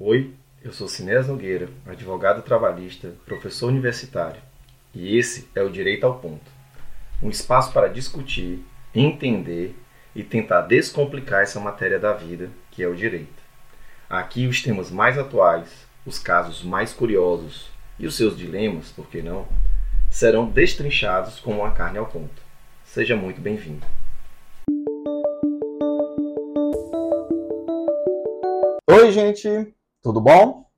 Oi, eu sou Sinés Nogueira, advogado trabalhista, professor universitário, e esse é o Direito ao Ponto um espaço para discutir, entender e tentar descomplicar essa matéria da vida que é o direito. Aqui os temas mais atuais, os casos mais curiosos e os seus dilemas, por que não, serão destrinchados como uma carne ao ponto. Seja muito bem-vindo. Oi, gente, tudo bom?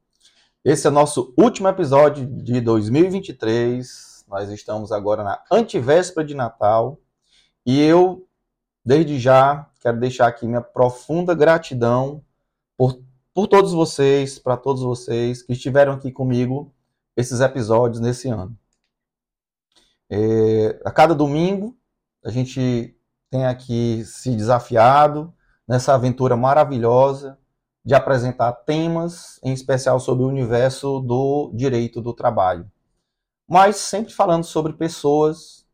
Esse é o nosso último episódio de 2023. Nós estamos agora na antivéspera de Natal e eu, desde já, quero deixar aqui minha profunda gratidão por, por todos vocês, para todos vocês que estiveram aqui comigo esses episódios nesse ano. É, a cada domingo, a gente tem aqui se desafiado nessa aventura maravilhosa de apresentar temas, em especial sobre o universo do direito do trabalho. Mas sempre falando sobre pessoas,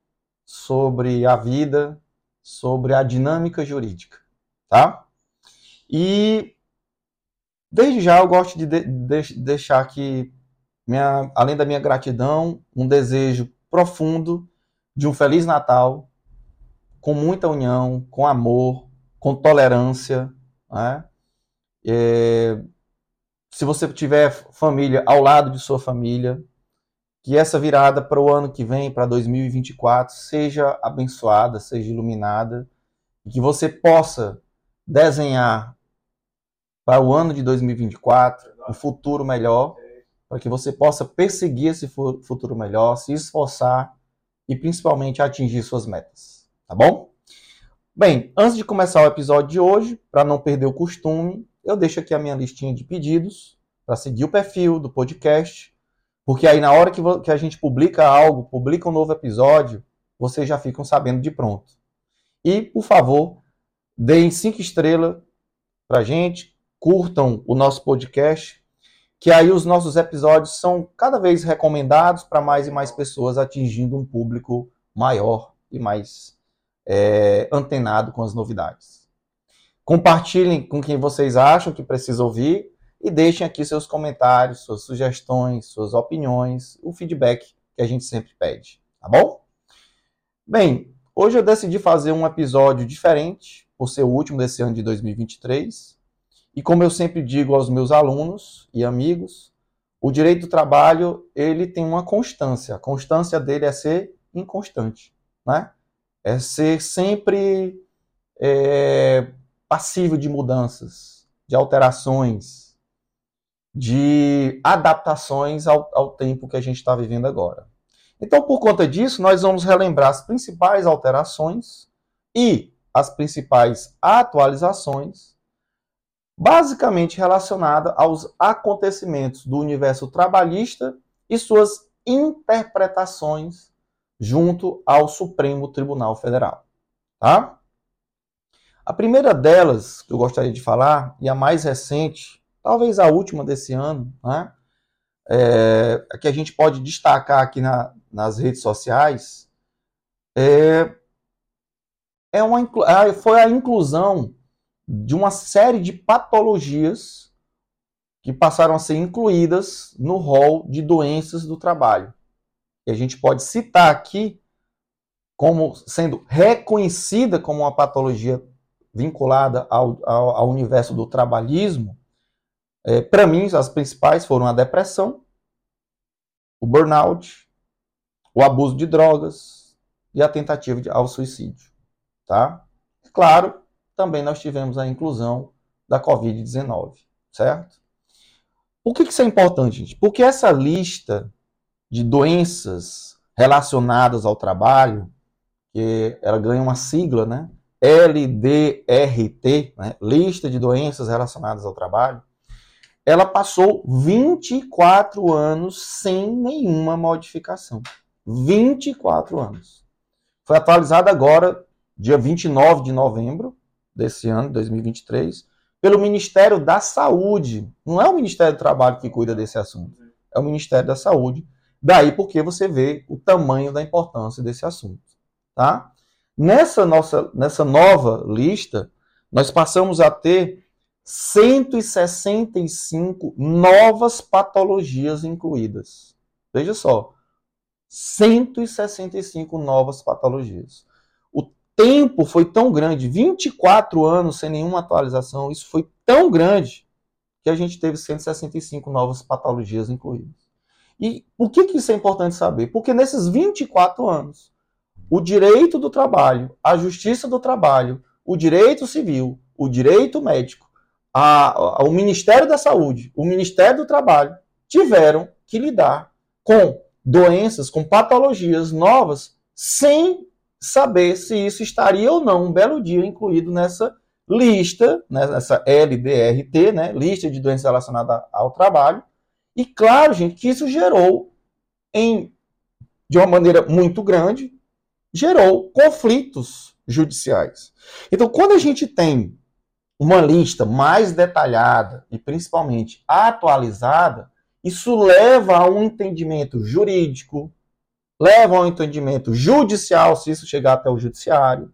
sobre a vida, sobre a dinâmica jurídica, tá? E desde já eu gosto de, de, de deixar aqui, minha, além da minha gratidão, um desejo profundo de um Feliz Natal, com muita união, com amor, com tolerância, né? É, se você tiver família ao lado de sua família, que essa virada para o ano que vem, para 2024, seja abençoada, seja iluminada, e que você possa desenhar para o ano de 2024 um futuro melhor, para que você possa perseguir esse futuro melhor, se esforçar e principalmente atingir suas metas. Tá bom? Bem, antes de começar o episódio de hoje, para não perder o costume, eu deixo aqui a minha listinha de pedidos para seguir o perfil do podcast, porque aí na hora que, que a gente publica algo, publica um novo episódio, vocês já ficam sabendo de pronto. E, por favor, deem cinco estrelas para gente, curtam o nosso podcast, que aí os nossos episódios são cada vez recomendados para mais e mais pessoas, atingindo um público maior e mais é, antenado com as novidades. Compartilhem com quem vocês acham que precisa ouvir e deixem aqui seus comentários, suas sugestões, suas opiniões, o feedback que a gente sempre pede, tá bom? Bem, hoje eu decidi fazer um episódio diferente, por ser o último desse ano de 2023. E como eu sempre digo aos meus alunos e amigos, o direito do trabalho, ele tem uma constância. A constância dele é ser inconstante, né? É ser sempre é, passível de mudanças, de alterações, de adaptações ao, ao tempo que a gente está vivendo agora. Então, por conta disso, nós vamos relembrar as principais alterações e as principais atualizações, basicamente relacionadas aos acontecimentos do universo trabalhista e suas interpretações junto ao Supremo Tribunal Federal. Tá? A primeira delas que eu gostaria de falar, e a mais recente, talvez a última desse ano, né, é, que a gente pode destacar aqui na, nas redes sociais, é, é uma, foi a inclusão de uma série de patologias que passaram a ser incluídas no rol de doenças do trabalho. E a gente pode citar aqui como sendo reconhecida como uma patologia vinculada ao, ao, ao universo do trabalhismo, é, para mim, as principais foram a depressão, o burnout, o abuso de drogas e a tentativa de, ao suicídio. Tá? Claro, também nós tivemos a inclusão da Covid-19, certo? Por que, que isso é importante, gente? Porque essa lista de doenças relacionadas ao trabalho, que ela ganha uma sigla, né? LDRT, né, Lista de Doenças Relacionadas ao Trabalho, ela passou 24 anos sem nenhuma modificação. 24 anos. Foi atualizada agora, dia 29 de novembro desse ano, 2023, pelo Ministério da Saúde. Não é o Ministério do Trabalho que cuida desse assunto, é o Ministério da Saúde. Daí porque você vê o tamanho da importância desse assunto, tá? Nessa, nossa, nessa nova lista, nós passamos a ter 165 novas patologias incluídas. Veja só, 165 novas patologias. O tempo foi tão grande, 24 anos sem nenhuma atualização, isso foi tão grande que a gente teve 165 novas patologias incluídas. E por que, que isso é importante saber? Porque nesses 24 anos, o direito do trabalho, a justiça do trabalho, o direito civil, o direito médico, a, a, o Ministério da Saúde, o Ministério do Trabalho tiveram que lidar com doenças, com patologias novas, sem saber se isso estaria ou não um belo dia incluído nessa lista, né, nessa LDRT, né, lista de doenças relacionadas ao trabalho. E claro, gente, que isso gerou em de uma maneira muito grande, gerou conflitos judiciais. Então, quando a gente tem uma lista mais detalhada e principalmente atualizada, isso leva a um entendimento jurídico, leva a um entendimento judicial, se isso chegar até o judiciário,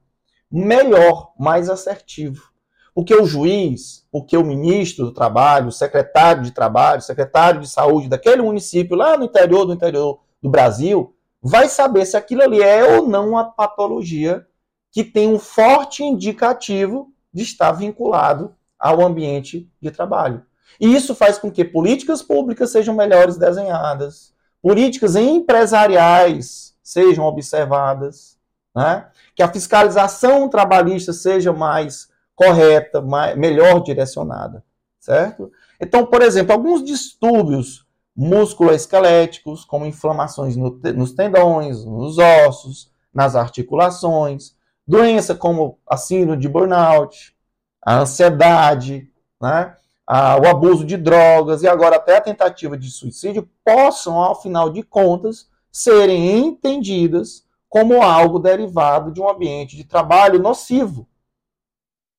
melhor, mais assertivo. Porque o juiz, porque o ministro do trabalho, o secretário de trabalho, o secretário de saúde daquele município lá no interior do interior do Brasil, vai saber se aquilo ali é ou não uma patologia que tem um forte indicativo de estar vinculado ao ambiente de trabalho. E isso faz com que políticas públicas sejam melhores desenhadas, políticas empresariais sejam observadas, né? que a fiscalização trabalhista seja mais correta, mais, melhor direcionada, certo? Então, por exemplo, alguns distúrbios musculoesqueléticos, como inflamações no, nos tendões, nos ossos, nas articulações, doença como a síndrome de burnout, a ansiedade, né? a, o abuso de drogas e agora até a tentativa de suicídio possam, ao final de contas, serem entendidas como algo derivado de um ambiente de trabalho nocivo.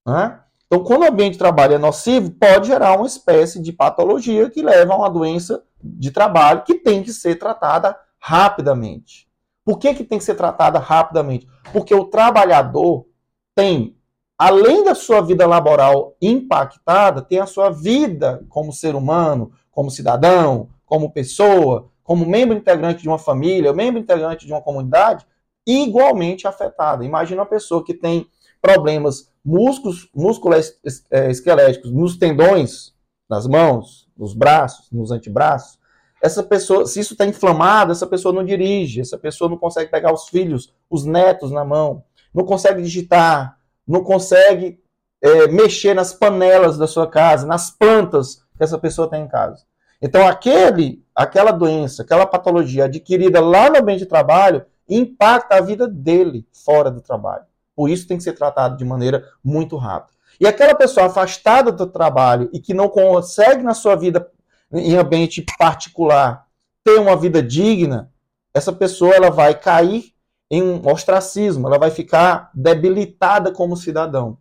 Né? Então, quando o ambiente de trabalho é nocivo, pode gerar uma espécie de patologia que leva a uma doença de trabalho que tem que ser tratada rapidamente. Por que, que tem que ser tratada rapidamente? Porque o trabalhador tem além da sua vida laboral impactada, tem a sua vida como ser humano, como cidadão, como pessoa, como membro integrante de uma família, membro integrante de uma comunidade, igualmente afetada. Imagina uma pessoa que tem problemas músculos, músculos é, esqueléticos nos tendões, nas mãos, nos braços, nos antebraços. Essa pessoa, se isso está inflamado, essa pessoa não dirige, essa pessoa não consegue pegar os filhos, os netos na mão, não consegue digitar, não consegue é, mexer nas panelas da sua casa, nas plantas que essa pessoa tem em casa. Então, aquele, aquela doença, aquela patologia adquirida lá no ambiente de trabalho impacta a vida dele fora do trabalho. Por isso tem que ser tratado de maneira muito rápida. E aquela pessoa afastada do trabalho e que não consegue na sua vida em ambiente particular ter uma vida digna, essa pessoa ela vai cair em um ostracismo, ela vai ficar debilitada como cidadão.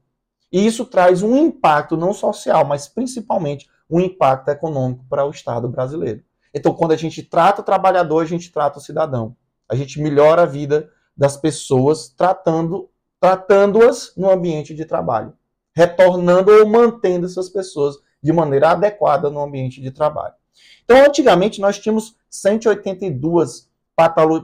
E isso traz um impacto não social, mas principalmente um impacto econômico para o Estado brasileiro. Então, quando a gente trata o trabalhador, a gente trata o cidadão. A gente melhora a vida das pessoas tratando tratando-as no ambiente de trabalho, retornando ou mantendo essas pessoas de maneira adequada no ambiente de trabalho. Então, antigamente nós tínhamos 182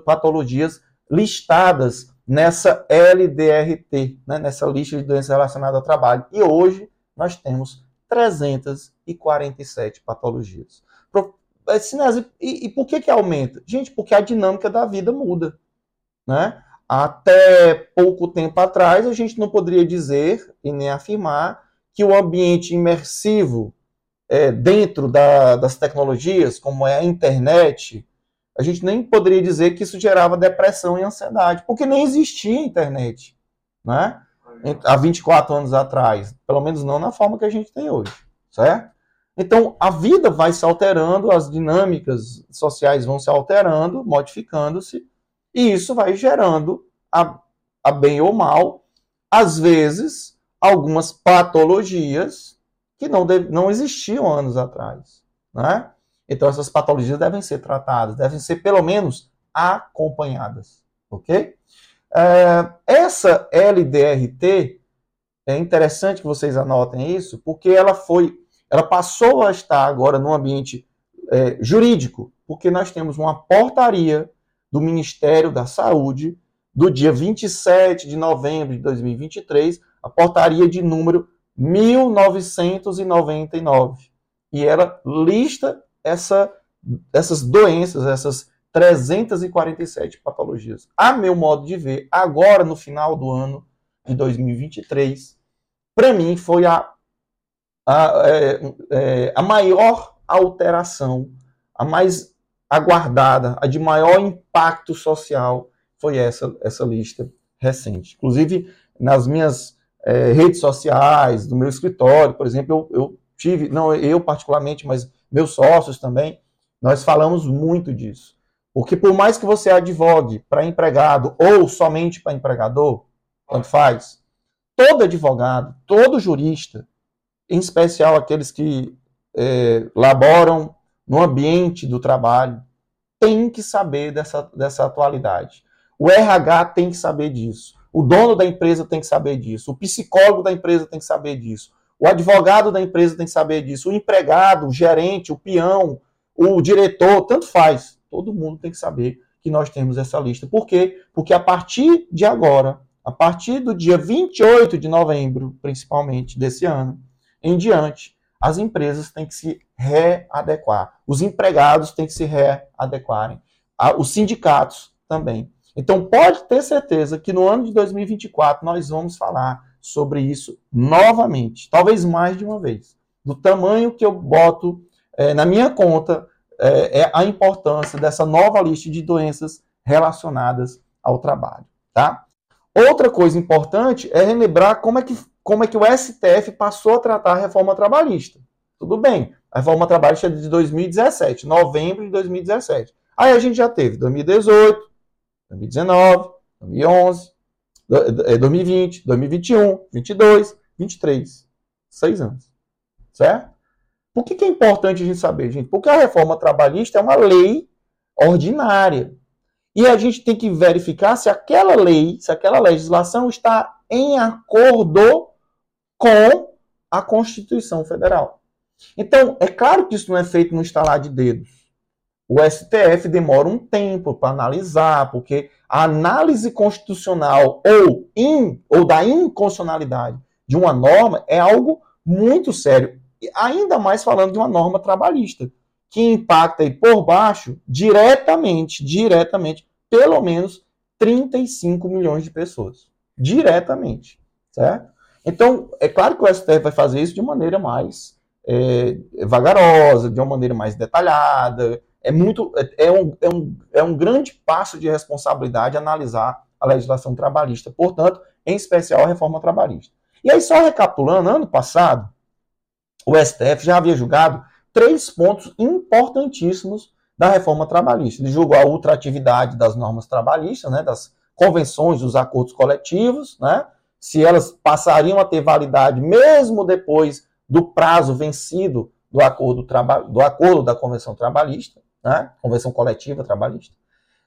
patologias listadas nessa LDRT, né, nessa lista de doenças relacionadas ao trabalho. E hoje nós temos 347 patologias. É, e, e por que, que aumenta? Gente, porque a dinâmica da vida muda. Né? Até pouco tempo atrás, a gente não poderia dizer e nem afirmar que o ambiente imersivo é, dentro da, das tecnologias, como é a internet, a gente nem poderia dizer que isso gerava depressão e ansiedade, porque nem existia internet, né? Há 24 anos atrás, pelo menos não na forma que a gente tem hoje, certo? Então, a vida vai se alterando, as dinâmicas sociais vão se alterando, modificando-se, e isso vai gerando, a, a bem ou mal, às vezes, algumas patologias que não, deve, não existiam anos atrás, né? Então, essas patologias devem ser tratadas, devem ser pelo menos acompanhadas, ok? É, essa LDRT, é interessante que vocês anotem isso, porque ela foi, ela passou a estar agora no ambiente é, jurídico, porque nós temos uma portaria do Ministério da Saúde do dia 27 de novembro de 2023, a portaria de número 1999. E ela lista essa, essas doenças, essas 347 patologias. A meu modo de ver, agora no final do ano de 2023, para mim foi a, a, é, é, a maior alteração, a mais aguardada, a de maior impacto social, foi essa, essa lista recente. Inclusive, nas minhas é, redes sociais, do meu escritório, por exemplo, eu, eu tive, não eu particularmente, mas meus sócios também, nós falamos muito disso. Porque por mais que você advogue para empregado ou somente para empregador, tanto faz, todo advogado, todo jurista, em especial aqueles que é, laboram no ambiente do trabalho, tem que saber dessa, dessa atualidade. O RH tem que saber disso. O dono da empresa tem que saber disso. O psicólogo da empresa tem que saber disso. O advogado da empresa tem que saber disso. O empregado, o gerente, o peão, o diretor, tanto faz. Todo mundo tem que saber que nós temos essa lista. Por quê? Porque a partir de agora, a partir do dia 28 de novembro, principalmente desse ano, em diante, as empresas têm que se readequar. Os empregados têm que se readequarem. Os sindicatos também. Então, pode ter certeza que no ano de 2024 nós vamos falar sobre isso novamente, talvez mais de uma vez. Do tamanho que eu boto é, na minha conta é, é a importância dessa nova lista de doenças relacionadas ao trabalho, tá? Outra coisa importante é relembrar como é que, como é que o STF passou a tratar a reforma trabalhista. Tudo bem, a reforma trabalhista é de 2017, novembro de 2017. Aí a gente já teve 2018, 2019, 2011, 2020, 2021, 2022, 2023. Seis anos. Certo? Por que, que é importante a gente saber, gente? Porque a reforma trabalhista é uma lei ordinária. E a gente tem que verificar se aquela lei, se aquela legislação está em acordo com a Constituição Federal. Então, é claro que isso não é feito no estalar de dedos. O STF demora um tempo para analisar, porque a análise constitucional ou, in, ou da inconstitucionalidade de uma norma é algo muito sério. Ainda mais falando de uma norma trabalhista, que impacta aí por baixo diretamente, diretamente pelo menos 35 milhões de pessoas. Diretamente. Certo? Então, é claro que o STF vai fazer isso de maneira mais é, vagarosa, de uma maneira mais detalhada. É, muito, é, é, um, é, um, é um grande passo de responsabilidade analisar a legislação trabalhista, portanto, em especial a reforma trabalhista. E aí, só recapitulando, ano passado, o STF já havia julgado três pontos importantíssimos da reforma trabalhista. Ele julgou a ultratividade das normas trabalhistas, né, das convenções, dos acordos coletivos, né, se elas passariam a ter validade mesmo depois do prazo vencido do acordo, do acordo da convenção trabalhista, né, convenção coletiva trabalhista.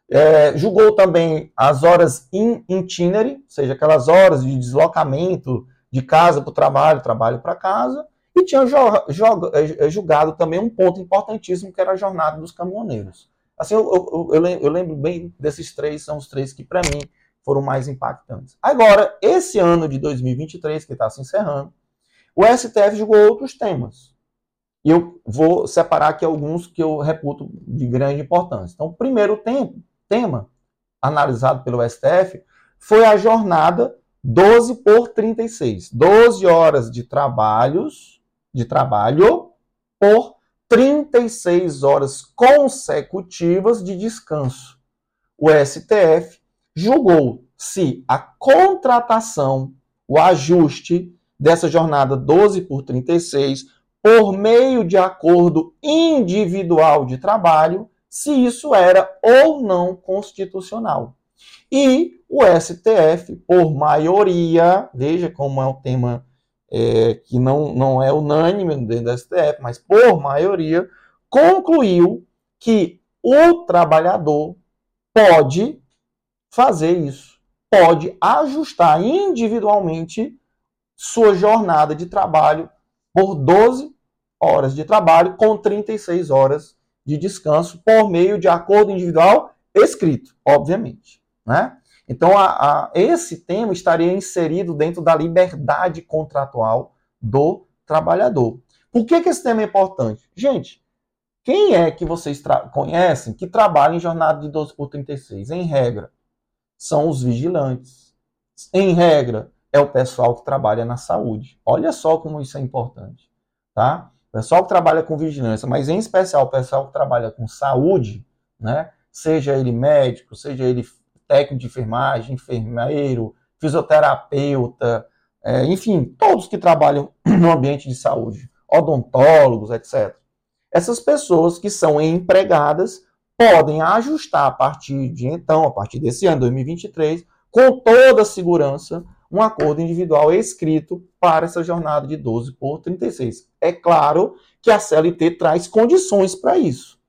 É, julgou também as horas in itinere, ou seja, aquelas horas de deslocamento de casa para o trabalho, trabalho para casa, e tinha é, é, julgado também um ponto importantíssimo, que era a jornada dos caminhoneiros. Assim, eu, eu, eu, eu lembro bem desses três, são os três que, para mim, foram mais impactantes. Agora, esse ano de 2023, que está se encerrando, o STF julgou outros temas. E eu vou separar aqui alguns que eu reputo de grande importância. Então, o primeiro tem, tema analisado pelo STF foi a jornada 12 por 36. 12 horas de trabalhos de trabalho por 36 horas consecutivas de descanso. O STF julgou se a contratação, o ajuste dessa jornada 12 por 36, por meio de acordo individual de trabalho, se isso era ou não constitucional. E o STF, por maioria, veja como é um tema é, que não, não é unânime dentro da STF, mas por maioria, concluiu que o trabalhador pode fazer isso, pode ajustar individualmente sua jornada de trabalho por 12 horas de trabalho com 36 horas de descanso por meio de acordo individual escrito, obviamente. Né? Então, a, a, esse tema estaria inserido dentro da liberdade contratual do trabalhador. Por que, que esse tema é importante? Gente, quem é que vocês conhecem que trabalha em jornada de 12 por 36? Em regra, são os vigilantes. Em regra, é o pessoal que trabalha na saúde. Olha só como isso é importante, tá? O pessoal que trabalha com vigilância, mas em especial o pessoal que trabalha com saúde, né? Seja ele médico, seja ele técnico de enfermagem, enfermeiro, fisioterapeuta, é, enfim, todos que trabalham no ambiente de saúde, odontólogos, etc. Essas pessoas que são empregadas podem ajustar a partir de então, a partir desse ano, 2023, com toda a segurança, um acordo individual escrito para essa jornada de 12 por 36. É claro que a CLT traz condições para isso.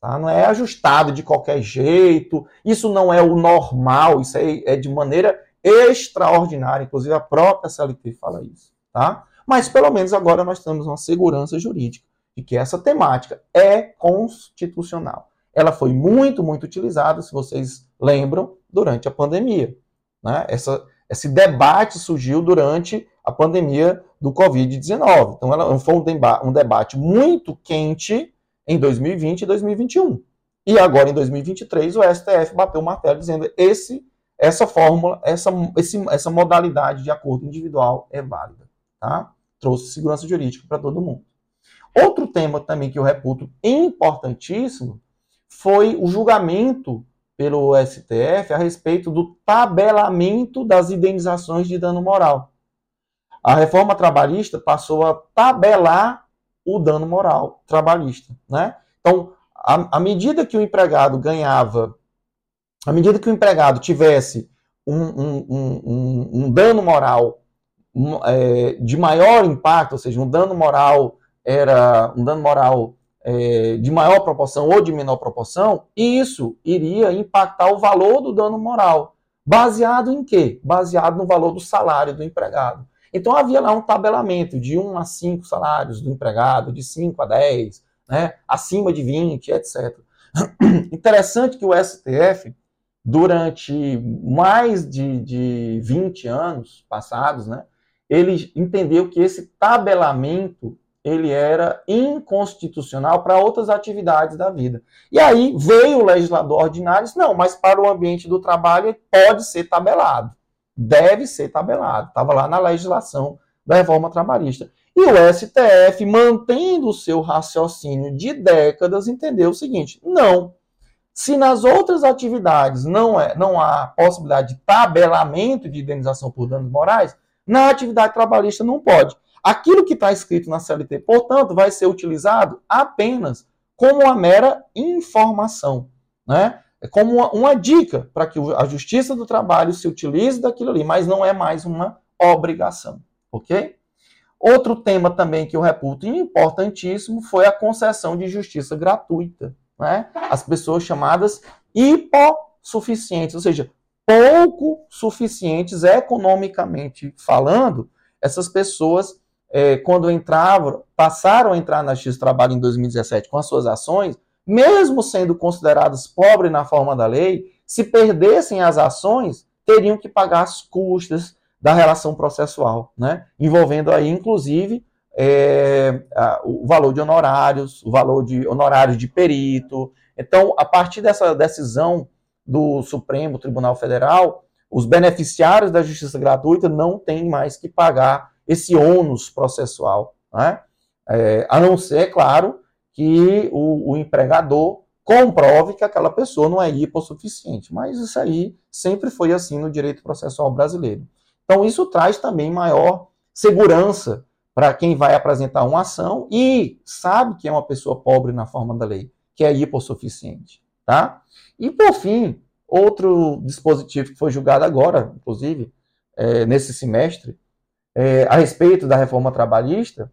Tá? Não é ajustado de qualquer jeito, isso não é o normal, isso é, é de maneira extraordinária, inclusive a própria CLT fala isso. Tá? Mas pelo menos agora nós temos uma segurança jurídica de que essa temática é constitucional. Ela foi muito, muito utilizada, se vocês lembram, durante a pandemia. Né? Essa, esse debate surgiu durante a pandemia do Covid-19. Então, ela foi um, deba um debate muito quente em 2020 e 2021. E agora, em 2023, o STF bateu o martelo dizendo esse, essa fórmula, essa, esse, essa modalidade de acordo individual é válida. Tá? Trouxe segurança jurídica para todo mundo. Outro tema também que eu reputo importantíssimo foi o julgamento pelo STF a respeito do tabelamento das indenizações de dano moral. A reforma trabalhista passou a tabelar o dano moral trabalhista, né? Então, à medida que o empregado ganhava, à medida que o empregado tivesse um, um, um, um dano moral é, de maior impacto, ou seja, um dano moral era um dano moral é, de maior proporção ou de menor proporção, isso iria impactar o valor do dano moral. Baseado em quê? Baseado no valor do salário do empregado. Então havia lá um tabelamento de 1 a 5 salários do empregado, de 5 a 10, né, acima de 20, etc. Interessante que o STF, durante mais de, de 20 anos passados, né, ele entendeu que esse tabelamento ele era inconstitucional para outras atividades da vida. E aí veio o legislador ordinário e disse, não, mas para o ambiente do trabalho pode ser tabelado deve ser tabelado. Estava lá na legislação da reforma trabalhista. E o STF, mantendo o seu raciocínio de décadas, entendeu o seguinte: não. Se nas outras atividades não, é, não há possibilidade de tabelamento de indenização por danos morais, na atividade trabalhista não pode. Aquilo que está escrito na CLT, portanto, vai ser utilizado apenas como uma mera informação. Né? É como uma, uma dica para que a justiça do trabalho se utilize daquilo ali, mas não é mais uma obrigação, ok? Outro tema também que eu reputo importantíssimo foi a concessão de justiça gratuita, né? As pessoas chamadas hipossuficientes, ou seja, pouco suficientes economicamente falando, essas pessoas, é, quando entravam, passaram a entrar na Justiça do Trabalho em 2017 com as suas ações, mesmo sendo considerados pobres na forma da lei, se perdessem as ações, teriam que pagar as custas da relação processual, né? envolvendo aí, inclusive, é, a, o valor de honorários, o valor de honorários de perito. Então, a partir dessa decisão do Supremo Tribunal Federal, os beneficiários da justiça gratuita não têm mais que pagar esse ônus processual, né? É, a não ser, claro, que o, o empregador comprove que aquela pessoa não é hipossuficiente. Mas isso aí sempre foi assim no direito processual brasileiro. Então, isso traz também maior segurança para quem vai apresentar uma ação e sabe que é uma pessoa pobre na forma da lei, que é hipossuficiente. Tá? E, por fim, outro dispositivo que foi julgado agora, inclusive, é, nesse semestre, é, a respeito da reforma trabalhista,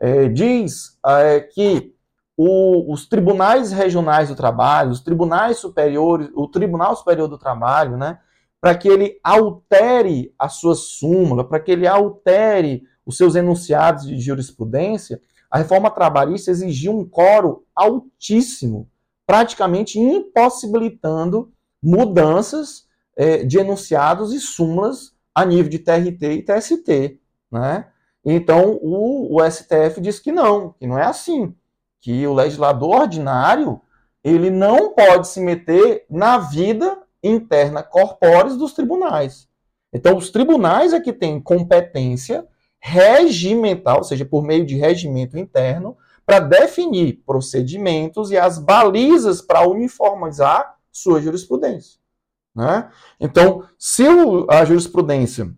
é, diz é, que o, os tribunais regionais do trabalho, os tribunais superiores, o Tribunal Superior do Trabalho, né, para que ele altere a sua súmula, para que ele altere os seus enunciados de jurisprudência, a reforma trabalhista exigia um coro altíssimo, praticamente impossibilitando mudanças é, de enunciados e súmulas a nível de TRT e TST. Né? Então, o, o STF diz que não, que não é assim, que o legislador ordinário ele não pode se meter na vida interna corpóreis dos tribunais. Então, os tribunais é que têm competência regimental, ou seja, por meio de regimento interno, para definir procedimentos e as balizas para uniformizar sua jurisprudência. Né? Então, se a jurisprudência,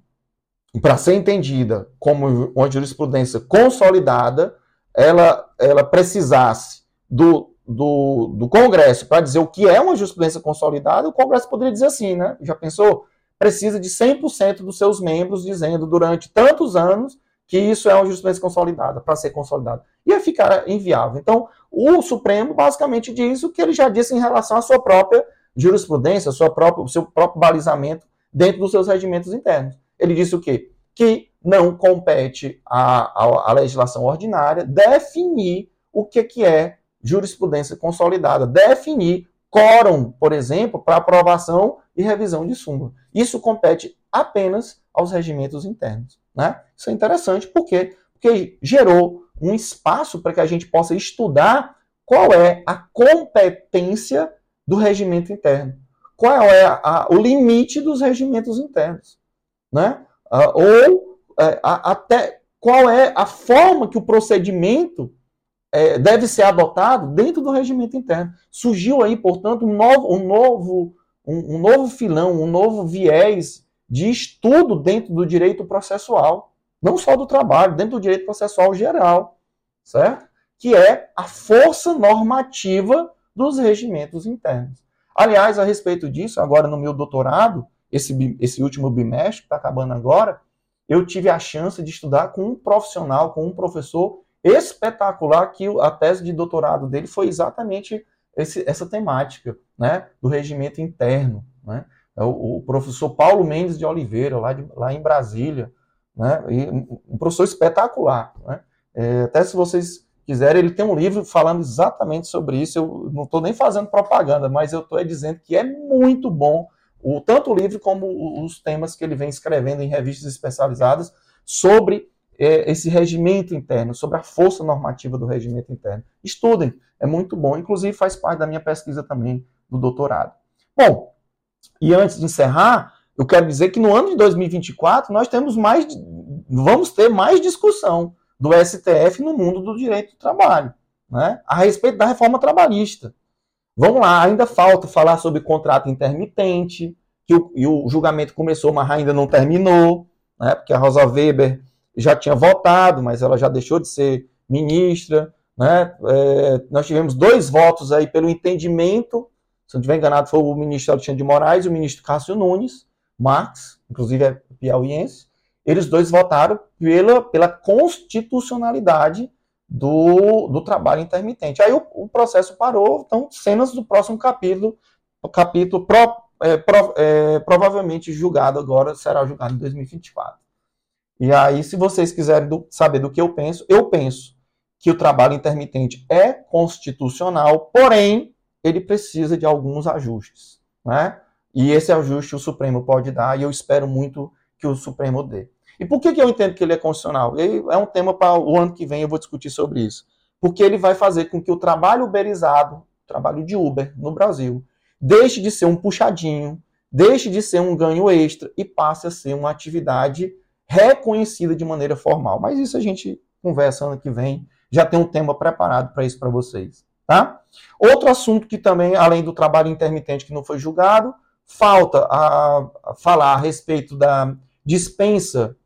para ser entendida como uma jurisprudência consolidada, ela, ela precisasse do, do, do Congresso para dizer o que é uma jurisprudência consolidada, o Congresso poderia dizer assim, né? Já pensou? Precisa de 100% dos seus membros dizendo durante tantos anos que isso é uma jurisprudência consolidada, para ser consolidada. Ia ficar inviável. Então, o Supremo basicamente diz o que ele já disse em relação à sua própria jurisprudência, própria, o seu próprio balizamento dentro dos seus regimentos internos. Ele disse o quê? Que não compete à, à, à legislação ordinária definir o que, que é jurisprudência consolidada, definir quórum, por exemplo, para aprovação e revisão de súmula. Isso compete apenas aos regimentos internos. Né? Isso é interessante porque, porque gerou um espaço para que a gente possa estudar qual é a competência do regimento interno, qual é a, a, o limite dos regimentos internos, né? Uh, ou uh, a, até qual é a forma que o procedimento é, deve ser adotado dentro do regimento interno. Surgiu aí, portanto, um novo, um novo, um, um novo filão, um novo viés de estudo dentro do direito processual, não só do trabalho, dentro do direito processual geral, certo? Que é a força normativa dos regimentos internos. Aliás, a respeito disso, agora no meu doutorado, esse, esse último bimestre, que está acabando agora, eu tive a chance de estudar com um profissional, com um professor espetacular que a tese de doutorado dele foi exatamente esse, essa temática, né, do regimento interno, né? É o, o, professor Paulo Mendes de Oliveira, lá, de, lá em Brasília, né? E um professor espetacular, né? É, até se vocês quiserem, ele tem um livro falando exatamente sobre isso. Eu não estou nem fazendo propaganda, mas eu estou dizendo que é muito bom o tanto o livro como os temas que ele vem escrevendo em revistas especializadas sobre é, esse regimento interno, sobre a força normativa do regimento interno. Estudem, é muito bom. Inclusive faz parte da minha pesquisa também do doutorado. Bom, e antes de encerrar, eu quero dizer que no ano de 2024 nós temos mais, vamos ter mais discussão do STF no mundo do direito do trabalho, né? A respeito da reforma trabalhista. Vamos lá, ainda falta falar sobre contrato intermitente, que o, e o julgamento começou, mas ainda não terminou, né? Porque a Rosa Weber já tinha votado, mas ela já deixou de ser ministra. Né? É, nós tivemos dois votos aí pelo entendimento, se não estiver enganado, foi o ministro Alexandre de Moraes e o ministro Cássio Nunes, Marx, inclusive é piauiense. Eles dois votaram pela, pela constitucionalidade do, do trabalho intermitente. Aí o, o processo parou, então cenas do próximo capítulo, capítulo pro, é, pro, é, provavelmente julgado agora, será julgado em 2024. E aí, se vocês quiserem do, saber do que eu penso, eu penso que o trabalho intermitente é constitucional, porém, ele precisa de alguns ajustes. Né? E esse ajuste o Supremo pode dar, e eu espero muito que o Supremo dê. E por que, que eu entendo que ele é constitucional? É um tema para o ano que vem, eu vou discutir sobre isso. Porque ele vai fazer com que o trabalho uberizado, o trabalho de Uber no Brasil, deixe de ser um puxadinho, deixe de ser um ganho extra e passe a ser uma atividade reconhecida de maneira formal. Mas isso a gente conversa ano que vem, já tem um tema preparado para isso para vocês, tá? Outro assunto que também, além do trabalho intermitente que não foi julgado, falta a, a falar a respeito da dispensa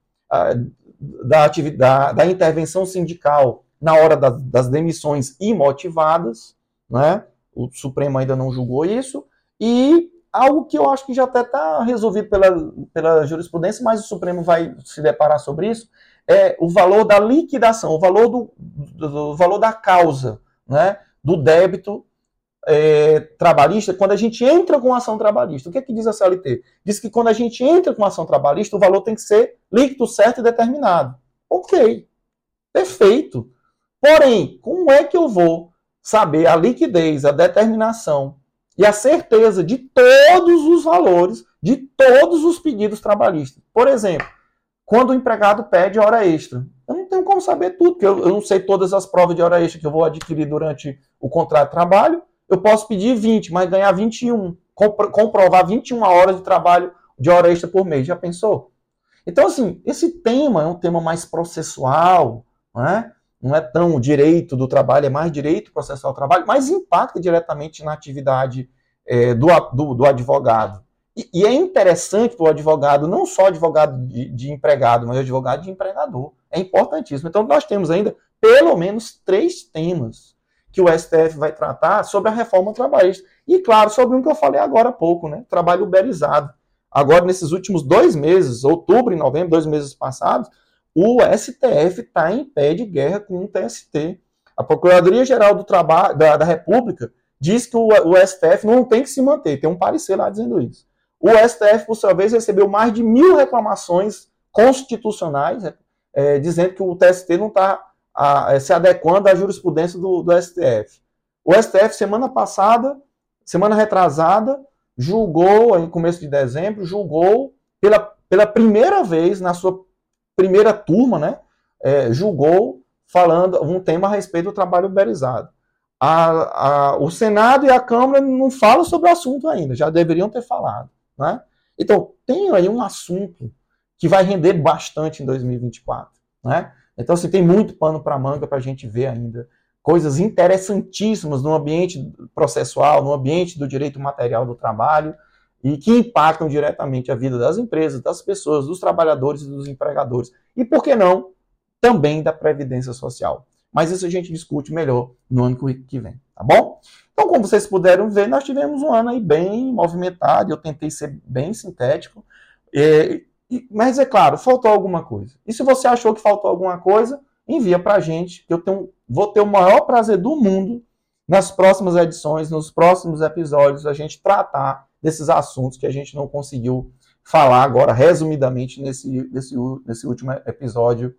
da, atividade, da intervenção sindical na hora das, das demissões imotivadas, né? O Supremo ainda não julgou isso. E algo que eu acho que já até está resolvido pela, pela jurisprudência, mas o Supremo vai se deparar sobre isso, é o valor da liquidação, o valor do, do, do valor da causa, né, do débito é, trabalhista quando a gente entra com ação trabalhista. O que é que diz a CLT? Diz que quando a gente entra com ação trabalhista, o valor tem que ser líquido, certo e determinado. Ok, perfeito. Porém, como é que eu vou saber a liquidez, a determinação e a certeza de todos os valores de todos os pedidos trabalhistas? Por exemplo, quando o empregado pede hora extra, eu não tenho como saber tudo, porque eu, eu não sei todas as provas de hora extra que eu vou adquirir durante o contrato de trabalho. Eu posso pedir 20, mas ganhar 21. comprovar 21 horas de trabalho de hora extra por mês. Já pensou? Então, assim, esse tema é um tema mais processual, não é? Não é tão direito do trabalho, é mais direito processual do trabalho, mas impacta diretamente na atividade é, do, do, do advogado. E, e é interessante para o advogado, não só advogado de, de, empregado, mas advogado de empregador. É importantíssimo. Então, nós temos ainda pelo menos três temas que o STF vai tratar sobre a reforma trabalhista. E, claro, sobre um que eu falei agora há pouco, né? Trabalho uberizado. Agora, nesses últimos dois meses, outubro e novembro, dois meses passados, o STF está em pé de guerra com o TST. A Procuradoria-Geral do Trabalho da, da República diz que o, o STF não tem que se manter. Tem um parecer lá dizendo isso. O STF, por sua vez, recebeu mais de mil reclamações constitucionais, é, dizendo que o TST não está é, se adequando à jurisprudência do, do STF. O STF, semana passada, semana retrasada, julgou, em começo de dezembro, julgou pela, pela primeira vez na sua primeira turma, né, é, julgou falando um tema a respeito do trabalho uberizado. A, a, o Senado e a Câmara não falam sobre o assunto ainda, já deveriam ter falado. Né? Então, tem aí um assunto que vai render bastante em 2024. Né? Então, assim, tem muito pano para manga para a gente ver ainda. Coisas interessantíssimas no ambiente processual, no ambiente do direito material do trabalho, e que impactam diretamente a vida das empresas, das pessoas, dos trabalhadores e dos empregadores. E, por que não, também da Previdência Social. Mas isso a gente discute melhor no ano que vem, tá bom? Então, como vocês puderam ver, nós tivemos um ano aí bem movimentado, eu tentei ser bem sintético, é, mas é claro, faltou alguma coisa. E se você achou que faltou alguma coisa, envia para a gente, que eu tenho, vou ter o maior prazer do mundo nas próximas edições, nos próximos episódios, a gente tratar desses assuntos que a gente não conseguiu falar agora, resumidamente, nesse, nesse, nesse último episódio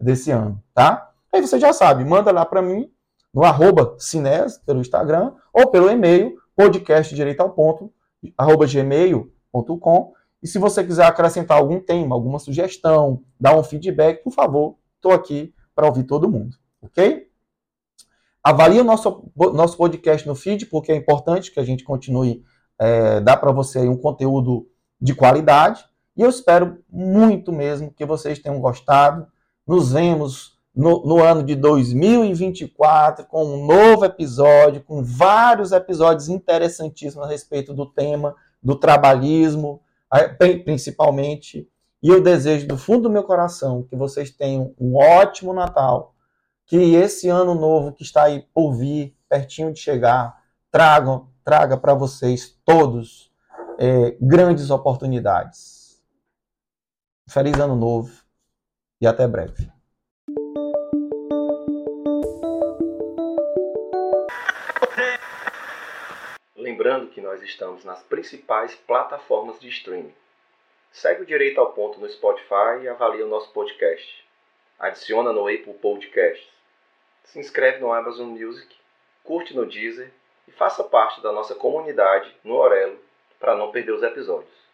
desse ano, tá? Aí você já sabe, manda lá para mim, no arroba Cines, pelo Instagram, ou pelo e-mail, podcastdireito ao ponto, arroba gmail.com. E se você quiser acrescentar algum tema, alguma sugestão, dar um feedback, por favor, estou aqui para ouvir todo mundo, ok? Avalie o nosso, nosso podcast no feed, porque é importante que a gente continue é, dar para você um conteúdo de qualidade. E eu espero muito mesmo que vocês tenham gostado. Nos vemos no, no, ano de 2024 com um novo episódio, com vários episódios interessantíssimos a respeito do tema do trabalhismo, principalmente. E eu desejo do fundo do meu coração que vocês tenham um ótimo Natal, que esse ano novo que está aí por vir, pertinho de chegar, tragam, traga para vocês todos é, grandes oportunidades. Feliz ano novo e até breve. Lembrando que nós estamos nas principais plataformas de streaming. Segue o Direito ao Ponto no Spotify e avalie o nosso podcast. Adiciona no Apple Podcasts. Se inscreve no Amazon Music, curte no Deezer e faça parte da nossa comunidade no Orelo para não perder os episódios.